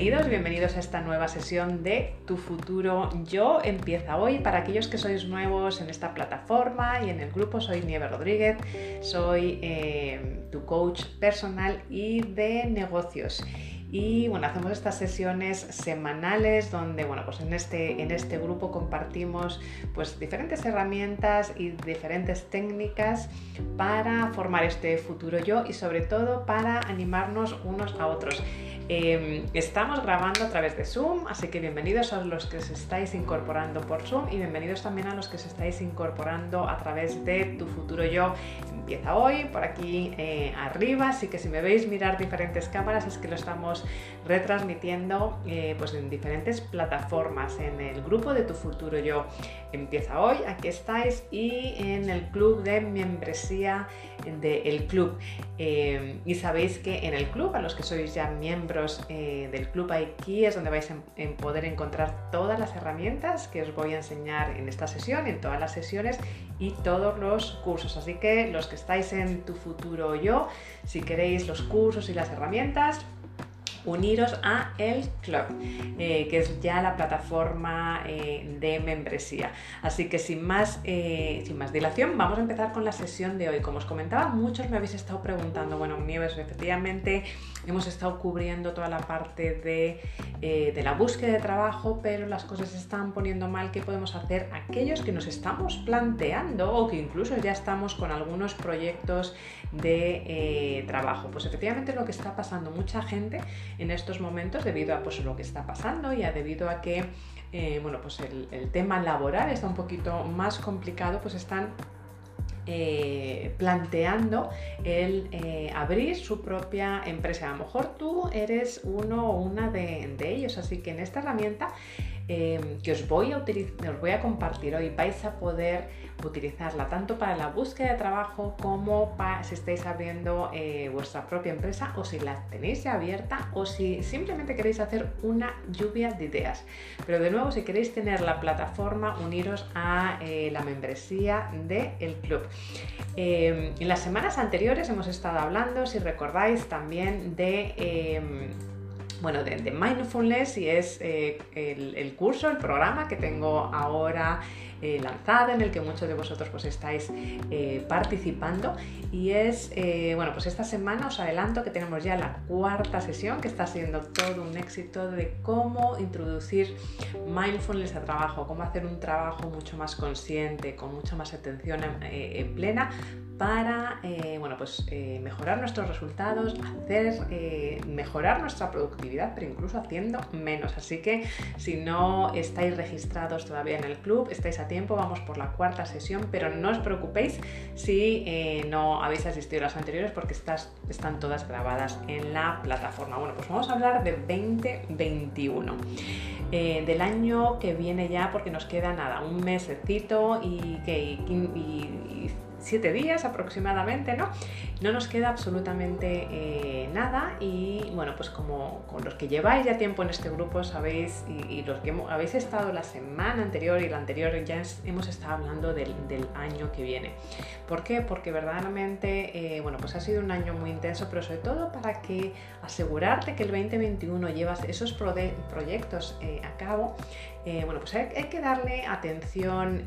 Bienvenidos, bienvenidos a esta nueva sesión de Tu futuro yo empieza hoy. Para aquellos que sois nuevos en esta plataforma y en el grupo, soy Nieve Rodríguez, soy eh, tu coach personal y de negocios. Y bueno, hacemos estas sesiones semanales donde, bueno, pues en este, en este grupo compartimos pues diferentes herramientas y diferentes técnicas para formar este futuro yo y sobre todo para animarnos unos a otros. Em, estamos grabando a través de Zoom, así que bienvenidos a los que se estáis incorporando por Zoom y bienvenidos también a los que se estáis incorporando a través de Tu Futuro Yo. Empieza hoy, por aquí eh, arriba, así que si me veis mirar diferentes cámaras es que lo estamos retransmitiendo eh, pues en diferentes plataformas, en el grupo de Tu Futuro Yo. Empieza hoy, aquí estáis, y en el club de membresía del club. Em, y sabéis que en el club, a los que sois ya miembros, eh, del club aquí es donde vais a poder encontrar todas las herramientas que os voy a enseñar en esta sesión, en todas las sesiones y todos los cursos. Así que los que estáis en tu futuro yo, si queréis los cursos y las herramientas, uniros a el club, eh, que es ya la plataforma eh, de membresía. Así que sin más, sin más dilación, vamos a empezar con la sesión de hoy. Como os comentaba, muchos me habéis estado preguntando, bueno, Nieves, efectivamente hemos estado cubriendo toda la parte de, de la búsqueda de trabajo, pero las cosas se están poniendo mal. ¿Qué podemos hacer aquellos que nos estamos planteando o que incluso ya estamos con algunos proyectos de trabajo? Pues efectivamente lo que está pasando, mucha gente en estos momentos debido a pues, lo que está pasando y a debido a que eh, bueno, pues el, tema laboral está un poquito más complicado, pues están eh, planteando el eh, abrir su propia empresa. A lo mejor tú eres uno o una de, de ellos, así que en esta herramienta que os voy, a os voy a compartir hoy vais a poder utilizarla tanto para la búsqueda de trabajo como para si estáis abriendo eh, vuestra propia empresa o si la tenéis ya abierta o si simplemente queréis hacer una lluvia de ideas. Pero de nuevo, si queréis tener la plataforma, uniros a eh, la membresía del club. Em, en las semanas anteriores hemos estado hablando, si recordáis, también de em, bueno, de, mindfulness y es eh, el, curso, el programa que tengo ahora eh, lanzado en el que muchos de vosotros pues estáis eh, participando. Y es, bueno, pues esta semana os adelanto que tenemos ya la cuarta sesión que está siendo todo un éxito de cómo introducir mindfulness a trabajo, cómo hacer un trabajo mucho más consciente, con mucha más atención en plena para eh, bueno, pues, eh, mejorar nuestros resultados, hacer eh, mejorar nuestra productividad, pero incluso haciendo menos. Así que si no estáis registrados todavía en el club, estáis a tiempo, vamos por la cuarta sesión, pero no os preocupéis si no habéis asistido a las anteriores porque estas, están todas grabadas en la plataforma. Bueno, pues vamos a hablar de 2021. del año que viene ya porque nos queda nada, un mesecito y, que, siete días aproximadamente, ¿no? No nos queda absolutamente eh, nada y bueno, pues como con los que lleváis ya tiempo en este grupo sabéis y, los que habéis estado la semana anterior y la anterior ya hemos estado hablando del, año que viene. ¿Por qué? Porque verdaderamente, eh, bueno, pues ha sido un año muy intenso, pero sobre todo para que asegurarte que el 2021 llevas esos proyectos eh, a cabo, bueno, pues hay, que darle atención,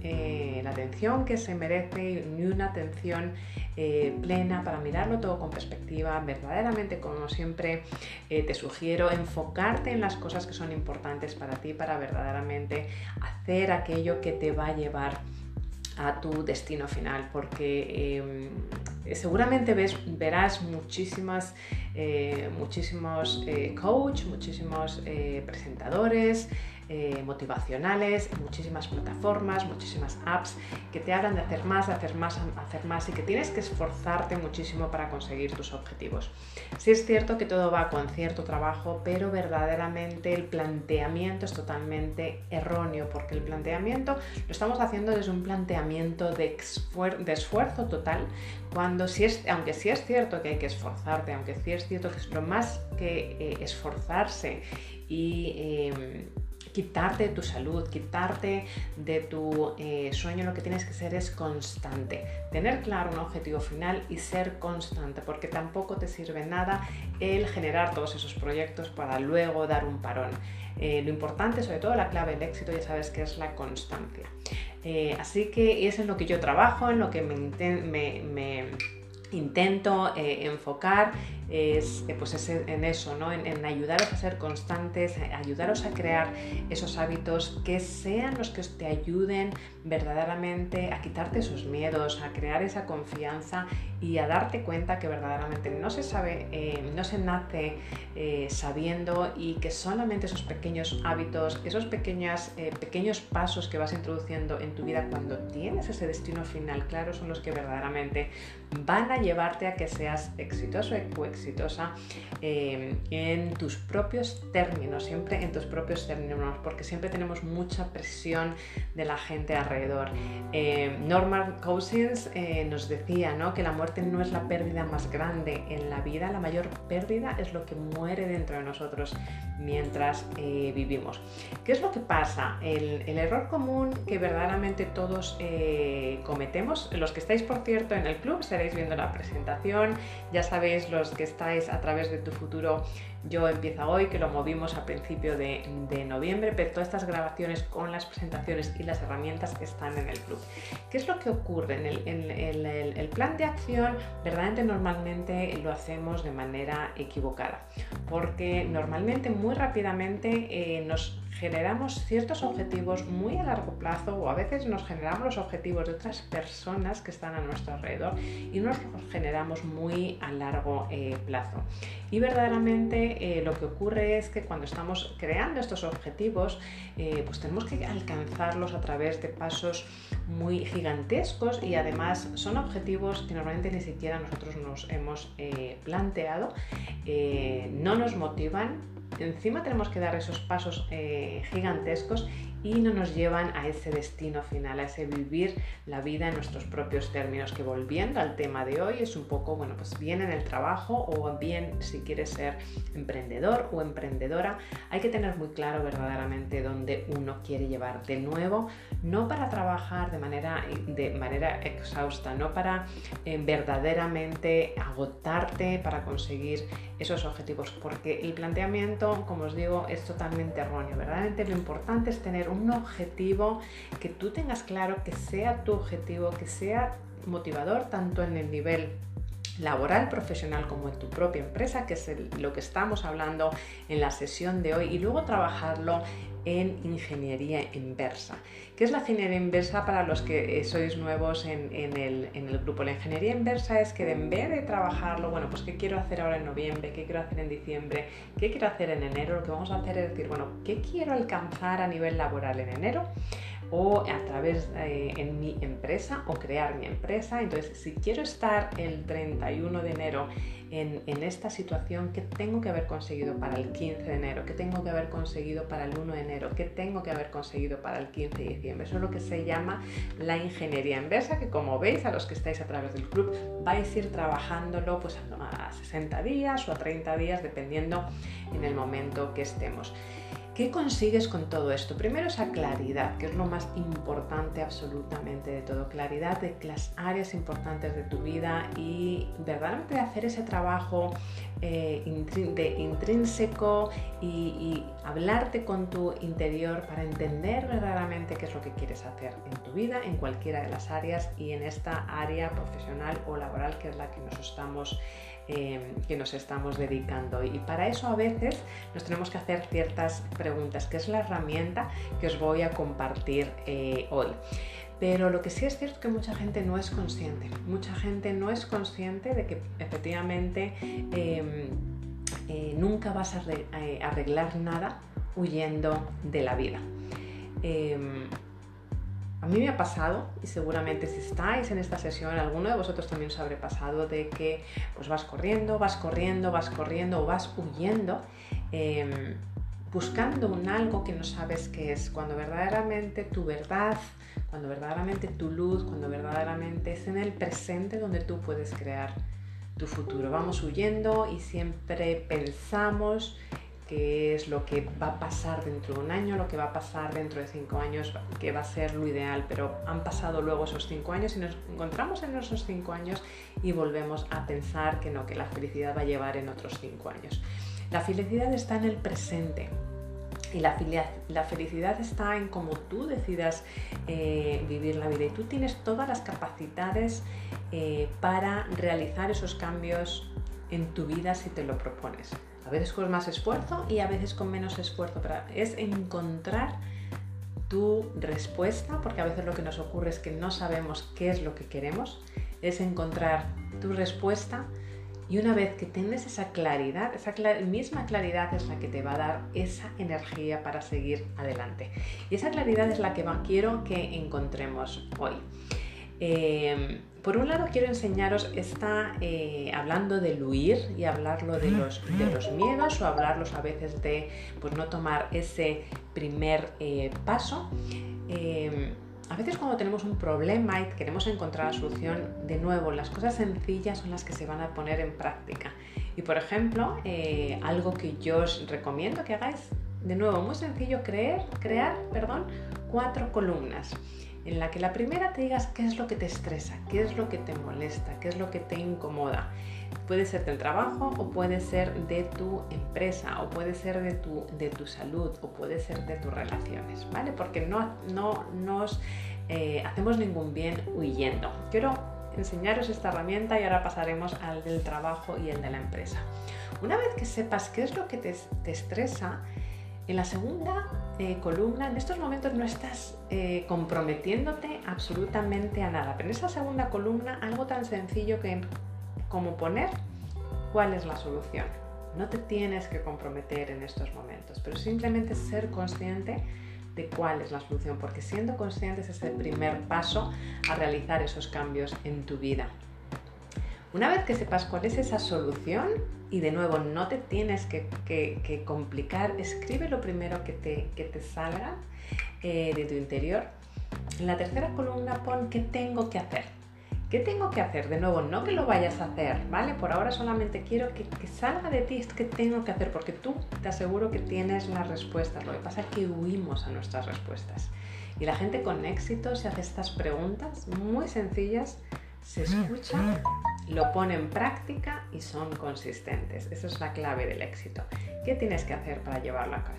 la atención que se merece y una atención eh, plena para mirarlo todo con perspectiva, verdaderamente como siempre eh, te sugiero, enfocarte en las cosas que son importantes para ti, para verdaderamente hacer aquello que te va a llevar a tu destino final, porque seguramente ves, verás muchísimas, eh, muchísimos coach, muchísimos presentadores, eh, motivacionales, muchísimas plataformas, muchísimas apps que te hablan de hacer más, de hacer más, hacer más y que tienes que esforzarte muchísimo para conseguir tus objetivos. Sí es cierto que todo va con cierto trabajo, pero verdaderamente el planteamiento es totalmente erróneo porque el planteamiento lo estamos haciendo desde un planteamiento de, esfuerzo total, cuando si es, aunque sí es cierto que hay que esforzarte, aunque sí es cierto que es lo más que eh, esforzarse y em, quitarte de tu salud, quitarte de tu eh, sueño, lo que tienes que ser es constante. Tener claro un objetivo final y ser constante, porque tampoco te sirve nada el generar todos esos proyectos para luego dar un parón. Eh, lo importante, sobre todo la clave del éxito, ya sabes que es la constancia. Eh, así que es en lo que yo trabajo, en lo que me intento enfocar es, eh, pues en eso, ¿no? En, ayudaros a ser constantes, ayudaros a crear esos hábitos que sean los que te ayuden verdaderamente a quitarte esos miedos, a crear esa confianza y a darte cuenta que verdaderamente no se sabe, eh, no se nace eh, sabiendo y que solamente esos pequeños hábitos, esos pequeños, pequeños pasos que vas introduciendo en tu vida cuando tienes ese destino final claro son los que verdaderamente van a llevarte a que seas exitoso exitosa eh, en tus propios términos, siempre en tus propios términos, porque siempre tenemos mucha presión de la gente alrededor. Eh, Norman Cousins eh, nos decía ¿no? que la muerte no es la pérdida más grande en la vida, la mayor pérdida es lo que muere dentro de nosotros mientras vivimos. ¿Qué es lo que pasa? El, el error común que verdaderamente todos cometemos, los que estáis por cierto en el club estaréis viendo la presentación, ya sabéis los que estáis a través de tu futuro yo empieza hoy, que lo movimos a principio de, noviembre, pero todas estas grabaciones con las presentaciones y las herramientas están en el club. ¿Qué es lo que ocurre? En el, plan de acción, verdaderamente normalmente lo hacemos de manera equivocada, porque normalmente muy rápidamente eh, nos generamos ciertos objetivos muy a largo plazo o a veces nos generamos los objetivos de otras personas que están a nuestro alrededor y nos los generamos muy a largo eh, plazo. Y verdaderamente eh, lo que ocurre es que cuando estamos creando estos objetivos, eh, pues tenemos que alcanzarlos a través de pasos muy gigantescos y además son objetivos que normalmente ni siquiera nosotros nos hemos planteado, no nos motivan, encima tenemos que dar esos pasos gigantescos y no nos llevan a ese destino final, a ese vivir la vida en nuestros propios términos, que volviendo al tema de hoy es un poco, bueno, pues bien en el trabajo o bien si quieres ser emprendedor o emprendedora, hay que tener muy claro verdaderamente dónde uno quiere llevar de nuevo, no para trabajar de manera, de manera exhausta, no para eh, verdaderamente agotarte para conseguir esos objetivos, porque el planteamiento, como os digo, es totalmente erróneo. Verdaderamente lo importante es tener un objetivo que tú tengas claro, que sea tu objetivo, que sea motivador tanto en el nivel laboral, profesional como en tu propia empresa, que es lo que estamos hablando en la sesión de hoy, y luego trabajarlo en ingeniería inversa. ¿Qué es la ingeniería inversa para los que eh, sois nuevos en, el, grupo? La ingeniería inversa es que en vez de trabajarlo, bueno, pues qué quiero hacer ahora en noviembre, qué quiero hacer en diciembre, qué quiero hacer en enero, lo que vamos a hacer es decir, bueno, ¿qué quiero alcanzar a nivel laboral en enero? O a través de en mi empresa o crear mi empresa. Entonces, si quiero estar el 31 de enero en, esta situación, ¿qué tengo que haber conseguido para el 15 de enero? ¿Qué tengo que haber conseguido para el 1 de enero? ¿Qué tengo que haber conseguido para el 15 de diciembre? Eso es lo que se llama la ingeniería inversa, que como veis, a los que estáis a través del club, vais a ir trabajándolo pues, a 60 días o a 30 días, dependiendo en el momento que estemos. ¿Qué consigues con todo esto? Primero esa claridad, que es lo más importante absolutamente de todo, claridad de las áreas importantes de tu vida y verdaderamente de hacer ese trabajo eh, de intrínseco y, hablarte con tu interior para entender verdaderamente qué es lo que quieres hacer en tu vida, en cualquiera de las áreas y en esta área profesional o laboral que es la que nos estamos Em, que nos estamos dedicando. Y para eso a veces nos tenemos que hacer ciertas preguntas, que es la herramienta que os voy a compartir eh, hoy. Pero lo que sí es cierto es que mucha gente no es consciente. Mucha gente no es consciente de que efectivamente em, eh, nunca vas a eh, arreglar nada huyendo de la vida. Em, a mí me ha pasado, y seguramente si estáis en esta sesión, alguno de vosotros también os habré pasado, de que pues vas corriendo, vas corriendo, vas corriendo o vas huyendo, em, buscando un algo que no sabes qué es, cuando verdaderamente tu verdad, cuando verdaderamente tu luz, cuando verdaderamente es en el presente donde tú puedes crear tu futuro. Vamos huyendo y siempre pensamos qué es lo que va a pasar dentro de un año, lo que va a pasar dentro de cinco años, que va a ser lo ideal, pero han pasado luego esos cinco años y nos encontramos en esos cinco años y volvemos a pensar que no, que la felicidad va a llevar en otros cinco años. La felicidad está en el presente, y la, la, felicidad está en cómo tú decidas eh, vivir la vida y tú tienes todas las capacidades eh, para realizar esos cambios en tu vida si te lo propones. A veces con más esfuerzo y a veces con menos esfuerzo, pero es encontrar tu respuesta, porque a veces lo que nos ocurre es que no sabemos qué es lo que queremos, es encontrar tu respuesta y una vez que tienes esa claridad, esa misma claridad es la que te va a dar esa energía para seguir adelante. Y esa claridad es la que quiero que encontremos hoy. Em, por un lado quiero enseñaros, está eh, hablando del huir y hablarlo de los, de los miedos o hablarlos a veces de pues, no tomar ese primer eh, paso. Em, a veces cuando tenemos un problema y queremos encontrar la solución, de nuevo, las cosas sencillas son las que se van a poner en práctica. Y por ejemplo, eh, algo que yo os recomiendo que hagáis, de nuevo, muy sencillo, creer, crear perdón, cuatro columnas en la que la primera te digas qué es lo que te estresa, qué es lo que te molesta, qué es lo que te incomoda. Puede ser del trabajo o puede ser de tu empresa o puede ser de tu, de tu salud o puede ser de tus relaciones, ¿vale? Porque no, no nos eh, hacemos ningún bien huyendo. Quiero enseñaros esta herramienta y ahora pasaremos al del trabajo y el de la empresa. Una vez que sepas qué es lo que te, te estresa, en la segunda eh, columna, en estos momentos no estás eh, comprometiéndote absolutamente a nada, pero en esa segunda columna algo tan sencillo que, como poner cuál es la solución. No te tienes que comprometer en estos momentos, pero simplemente ser consciente de cuál es la solución, porque siendo conscientes es el primer paso a realizar esos cambios en tu vida. Una vez que sepas cuál es esa solución, y de nuevo no te tienes que, complicar, escribe lo primero que te, te salga eh, de tu interior. En la tercera columna pon qué tengo que hacer. ¿Qué tengo que hacer? De nuevo, no que lo vayas a hacer, ¿vale? Por ahora solamente quiero que, que salga de ti qué tengo que hacer, porque tú te aseguro que tienes las respuestas. Lo que pasa es que huimos a nuestras respuestas. Y la gente con éxito se hace estas preguntas muy sencillas se escucha, lo pone en práctica y son consistentes. Esa es la clave del éxito. ¿Qué tienes que hacer para llevarlo a cabo?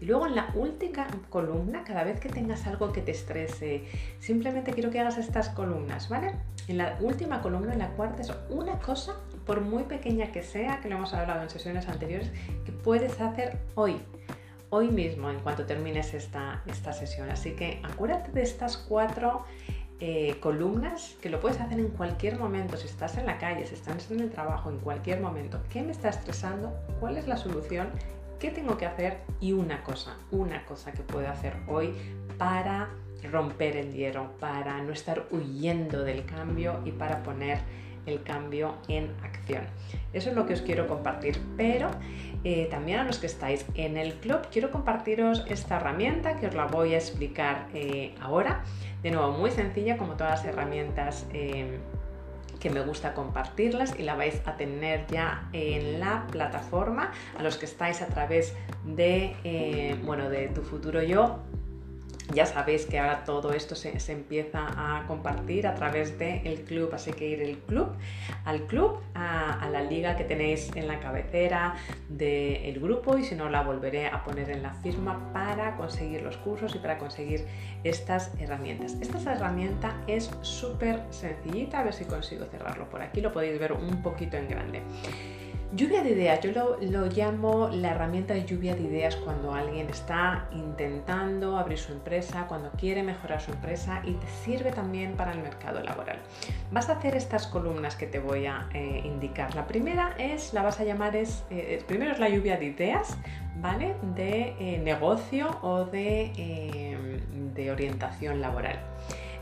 Y luego en la última columna, cada vez que tengas algo que te estrese, simplemente quiero que hagas estas columnas, ¿vale? En la última columna, en la cuarta, es una cosa, por muy pequeña que sea, que lo hemos hablado en sesiones anteriores, que puedes hacer hoy, hoy mismo, en cuanto termines esta, esta sesión. Así que acuérdate de estas cuatro eh, columnas que lo puedes hacer en cualquier momento, si estás en la calle, si estás en el trabajo, en cualquier momento. ¿Qué me está estresando? ¿Cuál es la solución? ¿Qué tengo que hacer? Y una cosa, una cosa que puedo hacer hoy para romper el hielo, para no estar huyendo del cambio y para poner el cambio en acción. Eso es lo que os quiero compartir, pero eh, también a los que estáis en el club quiero compartiros esta herramienta que os la voy a explicar eh, ahora. De nuevo, muy sencilla como todas las herramientas eh, que me gusta compartirlas y la vais a tener ya en la plataforma. A los que estáis a través de, eh, bueno, de tu futuro yo, ya sabéis que ahora todo esto se, empieza a compartir a través del club, así que ir club, al club, a, la liga que tenéis en la cabecera del grupo y si no la volveré a poner en la firma para conseguir los cursos y para conseguir estas herramientas. Esta herramienta es súper sencillita, a ver si consigo cerrarlo por aquí, lo podéis ver un poquito en grande. Lluvia de ideas, yo lo, llamo la herramienta de lluvia de ideas cuando alguien está intentando abrir su empresa, cuando quiere mejorar su empresa y te sirve también para el mercado laboral. Vas a hacer estas columnas que te voy a eh, indicar. La primera es, la vas a llamar, es, eh, primero es la lluvia de ideas, ¿vale? De eh, negocio o de, de orientación laboral.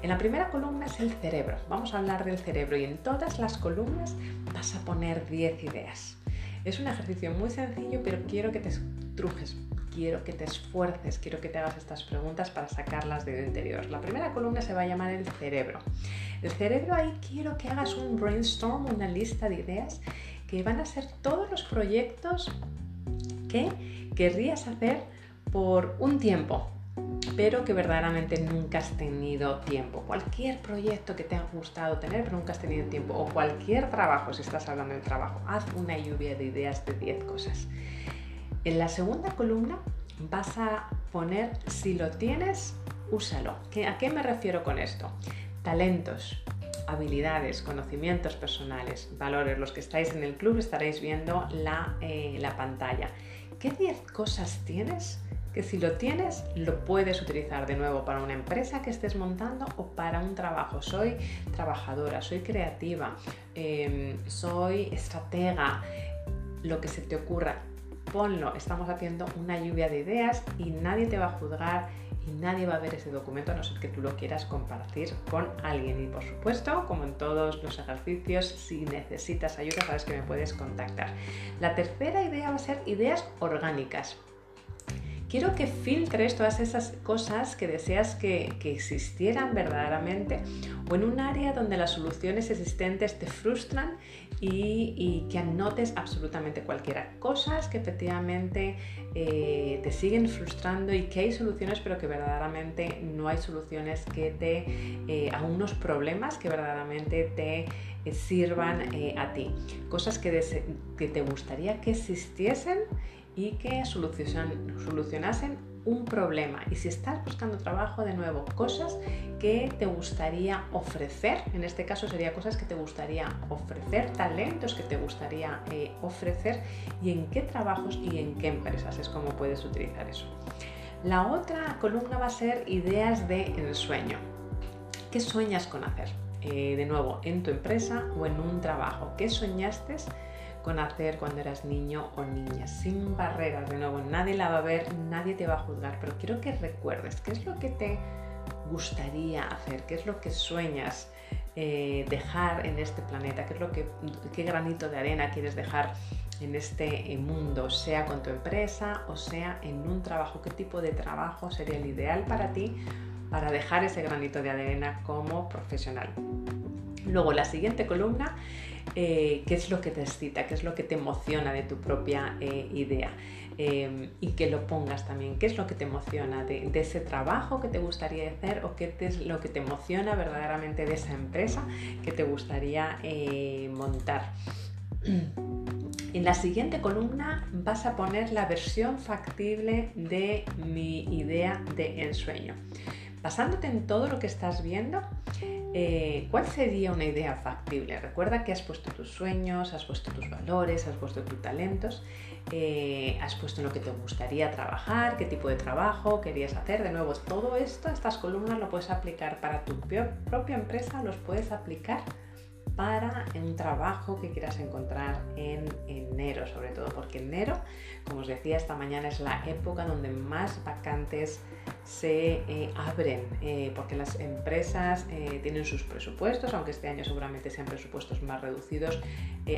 En la primera columna es el cerebro. Vamos a hablar del cerebro y en todas las columnas vas a poner 10 ideas. Es un ejercicio muy sencillo, pero quiero que te estrujes, quiero que te esfuerces, quiero que te hagas estas preguntas para sacarlas de tu interior. La primera columna se va a llamar el cerebro. El cerebro ahí quiero que hagas un brainstorm, una lista de ideas que van a ser todos los proyectos que querrías hacer por un tiempo, pero que verdaderamente nunca has tenido tiempo. Cualquier proyecto que te ha gustado tener, pero nunca has tenido tiempo, o cualquier trabajo, si estás hablando del trabajo, haz una lluvia de ideas de 10 cosas. En la segunda columna vas a poner si lo tienes, úsalo. ¿A qué me refiero con esto? Talentos, habilidades, conocimientos personales, valores. Los que estáis en el club estaréis viendo la, eh, la pantalla. ¿Qué 10 cosas tienes? Que si lo tienes lo puedes utilizar de nuevo para una empresa que estés montando o para un trabajo. Soy trabajadora, soy creativa, em, soy estratega, lo que se te ocurra, ponlo. Estamos haciendo una lluvia de ideas y nadie te va a juzgar y nadie va a ver ese documento a no ser que tú lo quieras compartir con alguien. Y por supuesto, como en todos los ejercicios, si necesitas ayuda, sabes que me puedes contactar. La tercera idea va a ser ideas orgánicas quiero que filtres todas esas cosas que deseas que, existieran verdaderamente o en un área donde las soluciones existentes te frustran y, que anotes absolutamente cualquiera. Cosas que efectivamente eh, te siguen frustrando y que hay soluciones pero que verdaderamente no hay soluciones que te... Eh, a unos problemas que verdaderamente te eh, sirvan a ti. Cosas que, que te gustaría que existiesen y que solucionasen un problema. Y si estás buscando trabajo, de nuevo, cosas que te gustaría ofrecer, en este caso sería cosas que te gustaría ofrecer, talentos que te gustaría eh, ofrecer y en qué trabajos y en qué empresas es como puedes utilizar eso. La otra columna va a ser ideas de ensueño. ¿Qué sueñas con hacer? Eh, de nuevo, en tu empresa o en un trabajo. ¿Qué soñaste? Con hacer cuando eras niño o niña, sin barreras, de nuevo, nadie la va a ver, nadie te va a juzgar, pero quiero que recuerdes qué es lo que te gustaría hacer, qué es lo que sueñas eh, dejar en este planeta, qué es lo que, qué granito de arena quieres dejar en este eh, mundo, sea con tu empresa o sea en un trabajo, qué tipo de trabajo sería el ideal para ti para dejar ese granito de arena como profesional. Luego la siguiente columna eh, qué es lo que te excita, qué es lo que te emociona de tu propia eh, idea. Em, y que lo pongas también, qué es lo que te emociona de, ese trabajo que te gustaría hacer o qué es lo que te emociona verdaderamente de esa empresa que te gustaría eh, montar. En la siguiente columna vas a poner la versión factible de mi idea de ensueño. Basándote en todo lo que estás viendo, eh, ¿cuál sería una idea factible? Recuerda que has puesto tus sueños, has puesto tus valores, has puesto tus talentos, eh, has puesto en lo que te gustaría trabajar, qué tipo de trabajo querías hacer. De nuevo, todo esto, estas columnas lo puedes aplicar para tu propia empresa, los puedes aplicar para un trabajo que quieras encontrar en enero, sobre todo porque enero, como os decía esta mañana, es la época donde más vacantes se eh, abren, eh, porque las empresas eh, tienen sus presupuestos, aunque este año seguramente sean presupuestos más reducidos,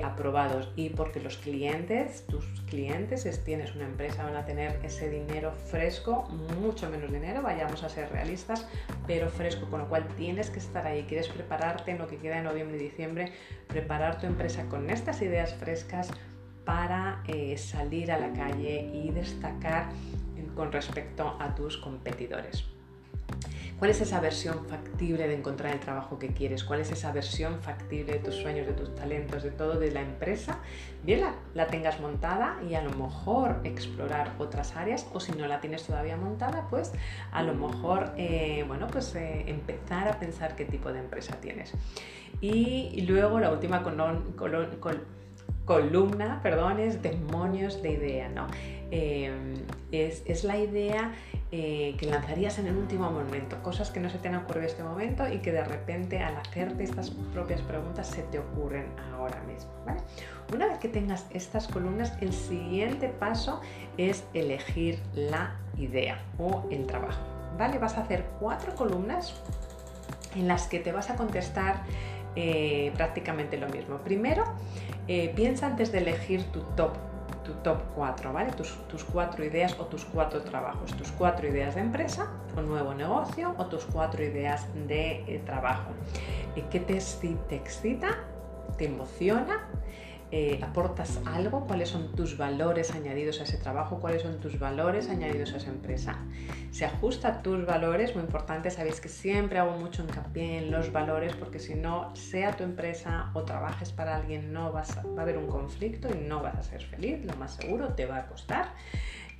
aprobados, y porque los clientes, tus clientes, si tienes una empresa, van a tener ese dinero fresco, mucho menos dinero, vayamos a ser realistas, pero fresco, con lo cual tienes que estar ahí, quieres prepararte en lo que queda en noviembre y diciembre, preparar tu empresa con estas ideas frescas para salir a la calle y destacar con respecto a tus competidores. ¿Cuál es esa versión factible de encontrar el trabajo que quieres? ¿Cuál es esa versión factible de tus sueños, de tus talentos, de todo de la empresa? Bien la, tengas montada y a lo mejor explorar otras áreas o si no la tienes todavía montada, pues a lo mejor eh, bueno, pues, eh, empezar a pensar qué tipo de empresa tienes. Y, luego la última columna, perdón, es demonios de idea, ¿no? Em, es, la idea eh, que lanzarías en el último momento, cosas que no se te han ocurrido en este momento y que de repente al hacerte estas propias preguntas se te ocurren ahora mismo. Una vez que tengas estas columnas, el siguiente paso es elegir la idea o el trabajo. ¿vale? Vas a hacer cuatro columnas en las que te vas a contestar eh, prácticamente lo mismo. Primero, eh, piensa antes de elegir tu top tu top 4, ¿vale? Tus, tus, cuatro ideas o tus cuatro trabajos, tus cuatro ideas de empresa o nuevo negocio o tus cuatro ideas de eh, trabajo. ¿Qué te, te excita? ¿Te emociona? Eh, aportas algo, cuáles son tus valores añadidos a ese trabajo, cuáles son tus valores añadidos a esa empresa. Se ajusta a tus valores, muy importante, sabéis que siempre hago mucho hincapié en los valores porque si no, sea tu empresa o trabajes para alguien, no vas va a haber un conflicto y no vas a ser feliz, lo más seguro, te va a costar.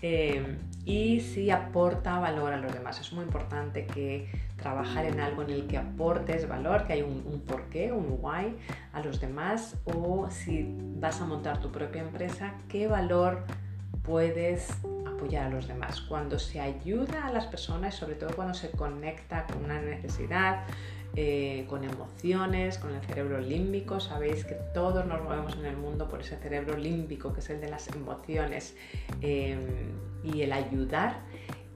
Eh, y si aporta valor a los demás. Es muy importante que trabajar en algo en el que aportes valor, que hay un, un porqué, un why a los demás, o si vas a montar tu propia empresa, qué valor puedes apoyar a los demás. Cuando se ayuda a las personas, sobre todo cuando se conecta con una necesidad, eh, con emociones, con el cerebro límbico. Sabéis que todos nos movemos en el mundo por ese cerebro límbico, que es el de las emociones, eh, y el ayudar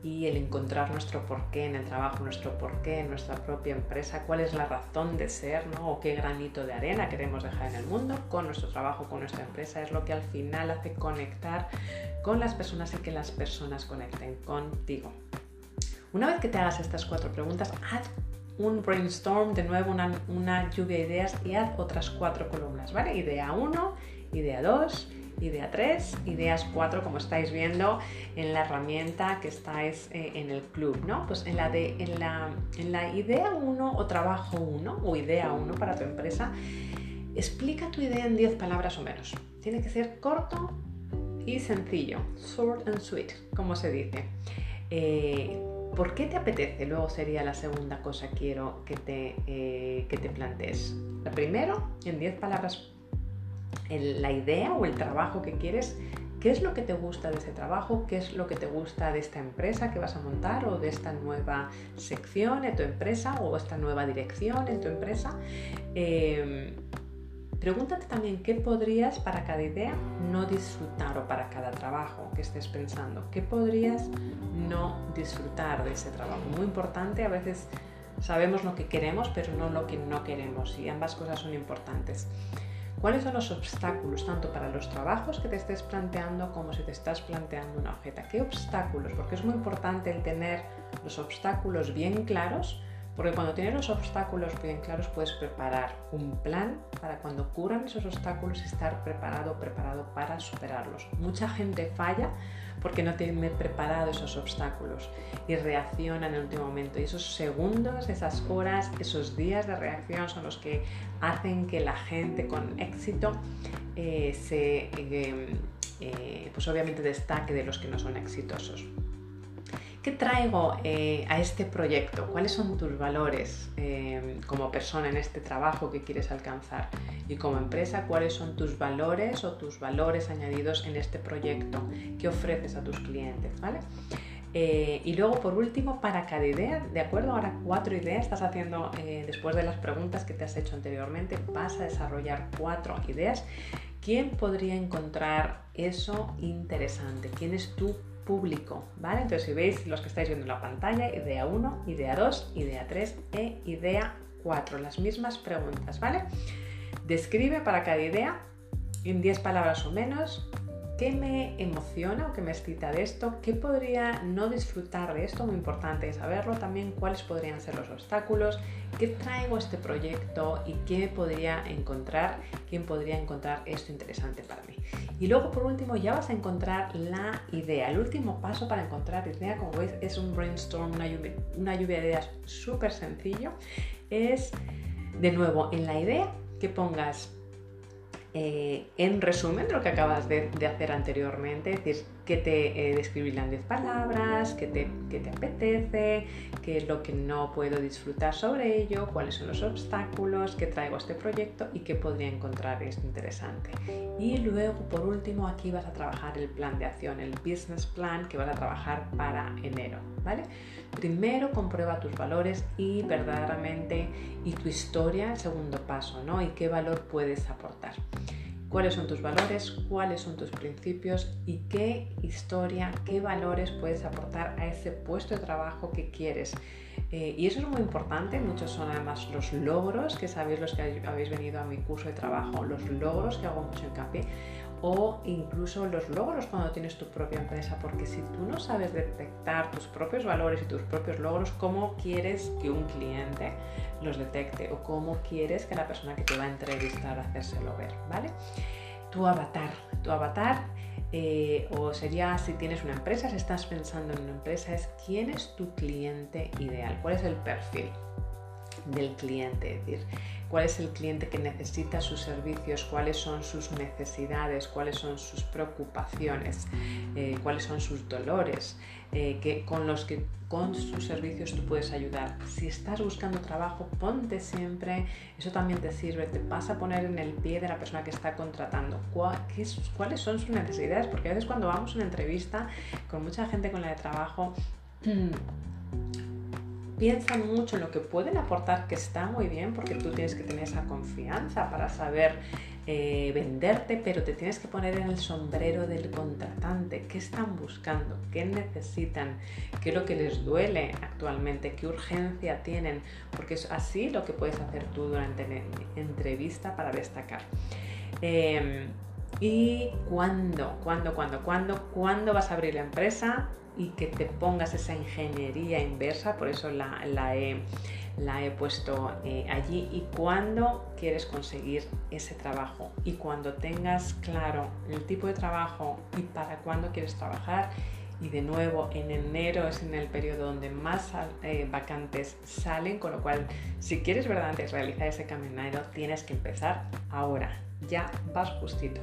y el encontrar nuestro porqué en el trabajo, nuestro porqué en nuestra propia empresa, cuál es la razón de ser, ¿no? o qué granito de arena queremos dejar en el mundo con nuestro trabajo, con nuestra empresa, es lo que al final hace conectar con las personas y que las personas conecten contigo. Una vez que te hagas estas cuatro preguntas, haz un brainstorm, de nuevo una, lluvia de ideas y haz otras cuatro columnas, ¿vale? Idea 1, idea 2, idea 3, ideas 4, como estáis viendo en la herramienta que estáis eh, en el club, ¿no? Pues en la, de, en la, en la idea 1 o trabajo 1 o idea 1 para tu empresa, explica tu idea en 10 palabras o menos. Tiene que ser corto y sencillo, short and sweet, como se dice. Eh, ¿Por qué te apetece? Luego sería la segunda cosa quiero que te, eh, que te plantees. La primero, en 10 palabras, la idea o el trabajo que quieres, qué es lo que te gusta de ese trabajo, qué es lo que te gusta de esta empresa que vas a montar o de esta nueva sección en tu empresa o esta nueva dirección en tu empresa. Eh, Pregúntate también qué podrías para cada idea no disfrutar o para cada trabajo que estés pensando. ¿Qué podrías no disfrutar de ese trabajo? Muy importante, a veces sabemos lo que queremos, pero no lo que no queremos y ambas cosas son importantes. ¿Cuáles son los obstáculos tanto para los trabajos que te estés planteando como si te estás planteando una objeto? ¿Qué obstáculos? Porque es muy importante el tener los obstáculos bien claros porque cuando tienes los obstáculos bien claros puedes preparar un plan para cuando ocurran esos obstáculos estar preparado preparado para superarlos. Mucha gente falla porque no tiene preparado esos obstáculos y reacciona en el último momento. Y esos segundos, esas horas, esos días de reacción son los que hacen que la gente con éxito eh, se, eh, eh, pues obviamente destaque de los que no son exitosos. ¿Qué traigo eh, a este proyecto? ¿Cuáles son tus valores eh, como persona en este trabajo que quieres alcanzar? Y como empresa, ¿cuáles son tus valores o tus valores añadidos en este proyecto que ofreces a tus clientes? ¿vale? Eh, y luego, por último, para cada idea, ¿de acuerdo? Ahora cuatro ideas estás haciendo, después de las preguntas que te has hecho anteriormente, vas a desarrollar cuatro ideas. ¿Quién podría encontrar eso interesante? ¿Quién es tu público, ¿vale? Entonces, si veis los que estáis viendo en la pantalla, idea 1, idea 2, idea 3 e idea 4, las mismas preguntas, ¿vale? Describe para cada idea en 10 palabras o menos ¿Qué me emociona o qué me excita de esto? ¿Qué podría no disfrutar de esto? Muy importante saberlo también, cuáles podrían ser los obstáculos, qué traigo este proyecto y qué podría encontrar, quién podría encontrar esto interesante para mí. Y luego por último ya vas a encontrar la idea. El último paso para encontrar idea, como veis, es un brainstorm, una lluvia de ideas súper sencillo. Es de nuevo en la idea que pongas eh, en resumen de lo que acabas de, hacer anteriormente, es decir, que te eh, describirán 10 palabras, que te, que te apetece, qué es lo que no puedo disfrutar sobre ello, cuáles son los obstáculos que traigo a este proyecto y qué podría encontrar interesante. Y luego, por último, aquí vas a trabajar el plan de acción, el business plan que vas a trabajar para enero, ¿vale? Primero comprueba tus valores y verdaderamente y tu historia, el segundo paso, ¿no? Y qué valor puedes aportar cuáles son tus valores, cuáles son tus principios y qué historia, qué valores puedes aportar a ese puesto de trabajo que quieres. Eh, y eso es muy importante, muchos son además los logros, que sabéis los que habéis venido a mi curso de trabajo, los logros que hago mucho hincapié, o incluso los logros cuando tienes tu propia empresa, porque si tú no sabes detectar tus propios valores y tus propios logros, ¿cómo quieres que un cliente los detecte o cómo quieres que la persona que te va a entrevistar hacérselo ver, ¿vale? tu avatar. Tu avatar eh, o sería si tienes una empresa, si estás pensando en una empresa, es quién es tu cliente ideal, cuál es el perfil del cliente, es decir, cuál es el cliente que necesita sus servicios, cuáles son sus necesidades, cuáles son sus preocupaciones, eh, cuáles son sus dolores, eh, que, con los que con sus servicios tú puedes ayudar. Si estás buscando trabajo, ponte siempre, eso también te sirve, te vas a poner en el pie de la persona que está contratando. ¿Cuáles son sus necesidades? Porque a veces cuando vamos a una entrevista con mucha gente con la de trabajo, piensan mucho en lo que pueden aportar, que está muy bien, porque tú tienes que tener esa confianza para saber eh, venderte, pero te tienes que poner en el sombrero del contratante. ¿Qué están buscando? ¿Qué necesitan? ¿Qué es lo que les duele actualmente? ¿Qué urgencia tienen? Porque es así lo que puedes hacer tú durante la entrevista para destacar. Em, ¿Y cuándo? ¿Cuándo? ¿Cuándo? ¿Cuándo? ¿Cuándo vas a abrir la empresa? Y que te pongas esa ingeniería inversa, por eso la, he la he puesto eh, allí. Y cuándo quieres conseguir ese trabajo y cuando tengas claro el tipo de trabajo y para cuándo quieres trabajar y de nuevo en enero es en el periodo donde más eh, vacantes salen, con lo cual si quieres verdaderamente realizar ese caminero tienes que empezar ahora, ya vas justito.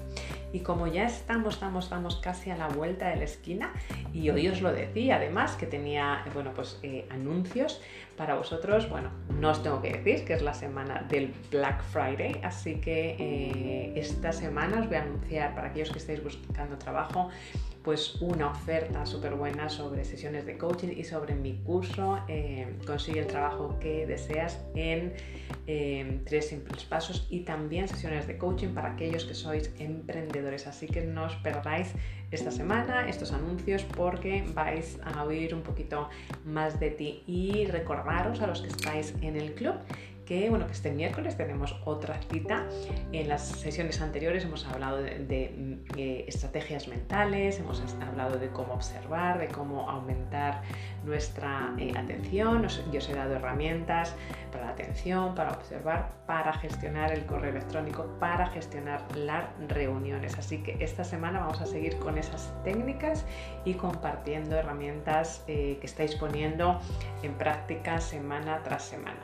Y como ya estamos, estamos, estamos casi a la vuelta de la esquina, y hoy os lo decía además que tenía, bueno, pues eh, anuncios para vosotros, bueno, no os tengo que decir que es la semana del Black Friday, así que eh, esta semana os voy a anunciar para aquellos que estéis buscando trabajo pues una oferta súper buena sobre sesiones de coaching y sobre mi curso eh, Consigue el trabajo que deseas en eh, tres simples pasos y también sesiones de coaching para aquellos que sois emprendedores. Así que no os perdáis esta semana estos anuncios porque vais a oír un poquito más de ti y recordaros a los que estáis en el club que, bueno, que este miércoles tenemos otra cita. En las sesiones anteriores hemos hablado de, mm, eh, estrategias mentales, hemos hablado de cómo observar, de cómo aumentar nuestra eh, atención. yo os he dado herramientas para la atención, para observar, para gestionar el correo electrónico, para gestionar las reuniones. Así que esta semana vamos a seguir con esas técnicas y compartiendo herramientas eh, que estáis poniendo en práctica semana tras semana.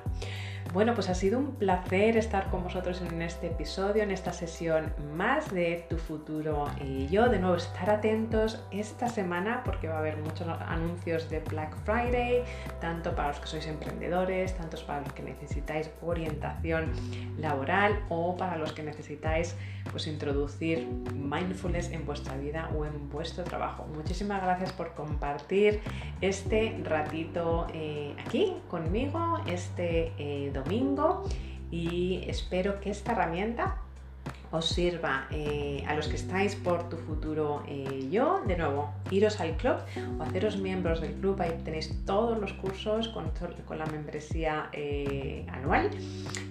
Bueno, pues ha sido un placer estar con vosotros en este episodio, en esta sesión más de Tu futuro y yo. De nuevo, estar atentos esta semana porque va a haber muchos anuncios de Black Friday, tanto para los que sois emprendedores, tanto para los que necesitáis orientación laboral o para los que necesitáis pues, introducir mindfulness en vuestra vida o en vuestro trabajo. Muchísimas gracias por compartir este ratito eh, aquí conmigo, este eh, domingo y espero que esta herramienta os sirva eh, a los que estáis por tu futuro eh, yo. De nuevo, iros al club o haceros miembros del club. Ahí tenéis todos los cursos con, con la membresía eh, anual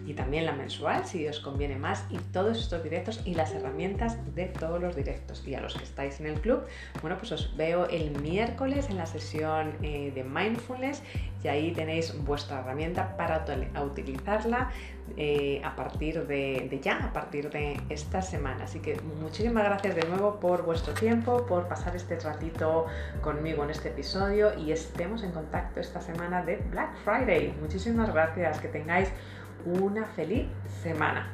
y también la mensual, si os conviene más. Y todos estos directos y las herramientas de todos los directos. Y a los que estáis en el club, bueno, pues os veo el miércoles en la sesión de mindfulness y ahí tenéis vuestra herramienta para utilizarla eh, a partir de, ya, a partir de esta semana. Así que muchísimas gracias de nuevo por vuestro tiempo, por pasar este ratito conmigo en este episodio y estemos en contacto esta semana de Black Friday. Muchísimas gracias, que tengáis una feliz semana.